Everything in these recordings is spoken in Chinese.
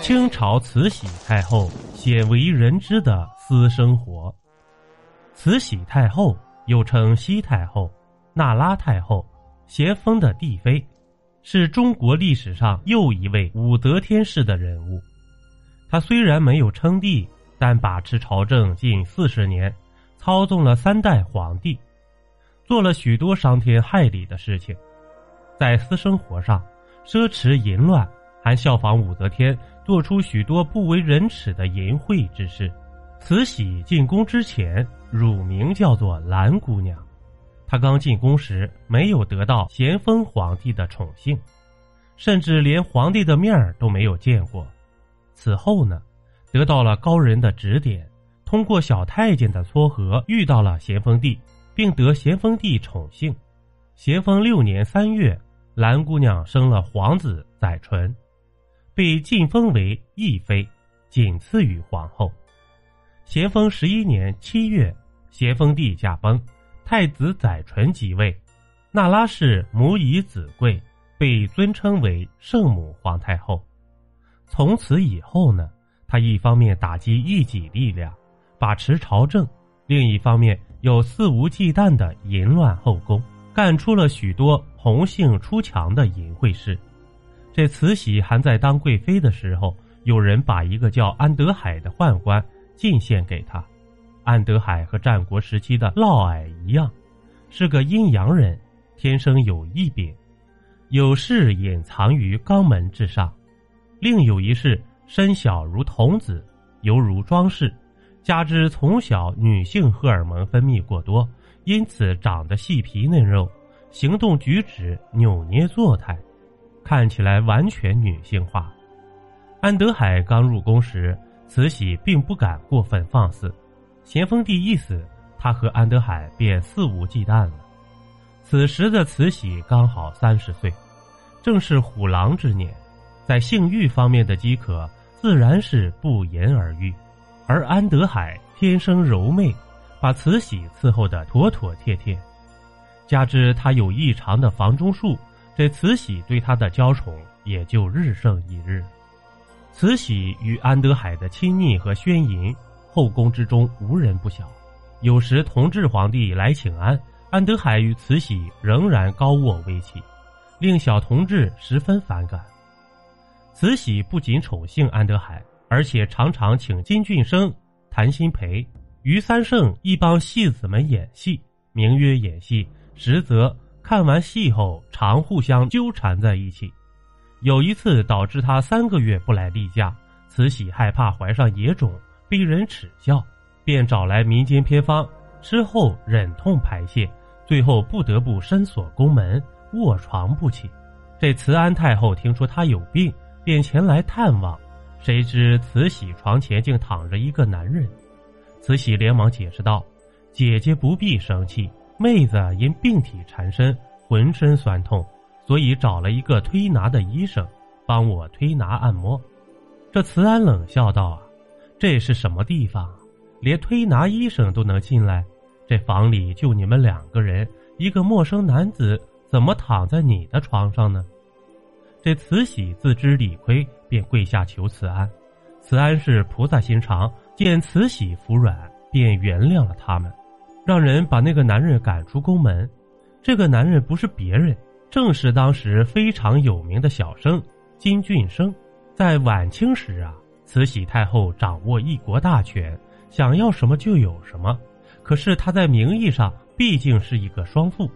清朝慈禧太后鲜为人知的私生活。慈禧太后又称西太后、那拉太后，咸丰的帝妃，是中国历史上又一位武则天式的人物。她虽然没有称帝，但把持朝政近四十年，操纵了三代皇帝，做了许多伤天害理的事情。在私生活上，奢侈淫乱，还效仿武则天。做出许多不为人耻的淫秽之事。慈禧进宫之前，乳名叫做兰姑娘。她刚进宫时，没有得到咸丰皇帝的宠幸，甚至连皇帝的面儿都没有见过。此后呢，得到了高人的指点，通过小太监的撮合，遇到了咸丰帝，并得咸丰帝宠幸。咸丰六年三月，兰姑娘生了皇子载淳。被晋封为义妃，仅次于皇后。咸丰十一年七月，咸丰帝驾崩，太子载淳即位，那拉氏母以子贵，被尊称为圣母皇太后。从此以后呢，他一方面打击异己力量，把持朝政，另一方面又肆无忌惮的淫乱后宫，干出了许多红杏出墙的淫秽事。这慈禧还在当贵妃的时候，有人把一个叫安德海的宦官进献给她。安德海和战国时期的嫪毐一样，是个阴阳人，天生有异禀，有事隐藏于肛门之上；另有一事身小如童子，犹如装饰，加之从小女性荷尔蒙分泌过多，因此长得细皮嫩肉，行动举止扭捏作态。看起来完全女性化。安德海刚入宫时，慈禧并不敢过分放肆。咸丰帝一死，他和安德海便肆无忌惮了。此时的慈禧刚好三十岁，正是虎狼之年，在性欲方面的饥渴自然是不言而喻。而安德海天生柔媚，把慈禧伺候得妥妥帖帖，加之他有异常的房中术。这慈禧对他的娇宠也就日盛一日。慈禧与安德海的亲昵和宣淫，后宫之中无人不晓。有时同治皇帝来请安，安德海与慈禧仍然高卧为起，令小同治十分反感。慈禧不仅宠幸安德海，而且常常请金俊生、谭鑫培、余三胜一帮戏子们演戏，名曰演戏，实则。看完戏后，常互相纠缠在一起。有一次，导致他三个月不来例假。慈禧害怕怀上野种，被人耻笑，便找来民间偏方，吃后忍痛排泄，最后不得不深锁宫门，卧床不起。这慈安太后听说他有病，便前来探望，谁知慈禧床前竟躺着一个男人。慈禧连忙解释道：“姐姐不必生气。”妹子因病体缠身，浑身酸痛，所以找了一个推拿的医生，帮我推拿按摩。这慈安冷笑道：“啊，这是什么地方？连推拿医生都能进来？这房里就你们两个人，一个陌生男子怎么躺在你的床上呢？”这慈禧自知理亏，便跪下求慈安。慈安是菩萨心肠，见慈禧服软，便原谅了他们。让人把那个男人赶出宫门。这个男人不是别人，正是当时非常有名的小生金俊生。在晚清时啊，慈禧太后掌握一国大权，想要什么就有什么。可是她在名义上毕竟是一个双妇，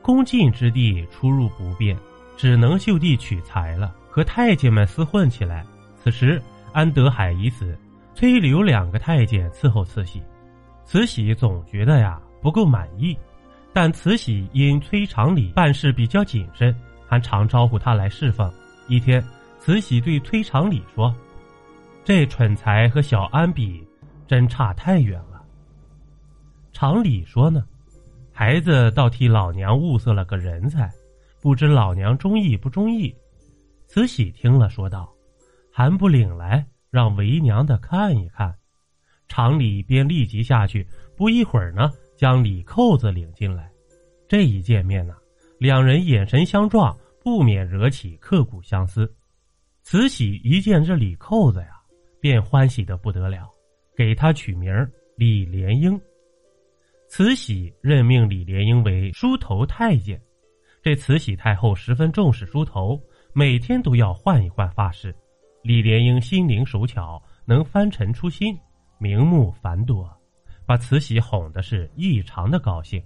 宫禁之地出入不便，只能就地取材了，和太监们厮混起来。此时安德海已死，崔留两个太监伺候慈禧。慈禧总觉得呀不够满意，但慈禧因崔长礼办事比较谨慎，还常招呼他来侍奉。一天，慈禧对崔长礼说：“这蠢材和小安比，真差太远了。”常理说呢：“孩子倒替老娘物色了个人才，不知老娘中意不中意？”慈禧听了说道：“还不领来，让为娘的看一看。”常理便立即下去，不一会儿呢，将李扣子领进来。这一见面呢，两人眼神相撞，不免惹起刻骨相思。慈禧一见这李扣子呀，便欢喜的不得了，给他取名李莲英。慈禧任命李莲英为梳头太监。这慈禧太后十分重视梳头，每天都要换一换发饰。李莲英心灵手巧，能翻尘出新，名目繁多，把慈禧哄的是异常的高兴。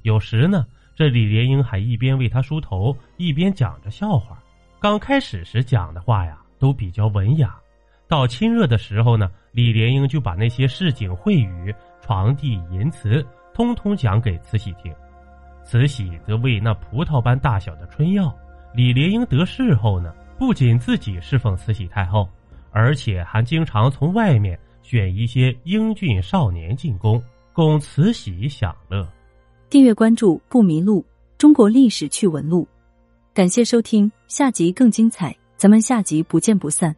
有时呢，这李莲英还一边为他梳头，一边讲着笑话。刚开始时讲的话呀，都比较文雅；到亲热的时候呢，李莲英就把那些市井秽语、床地淫词，通通讲给慈禧听。慈禧则喂那葡萄般大小的春药。李莲英得势后呢，不仅自己侍奉慈禧太后，而且还经常从外面选一些英俊少年进宫，供慈禧享乐。订阅关注不迷路，中国历史趣闻录。感谢收听，下集更精彩，咱们下集不见不散。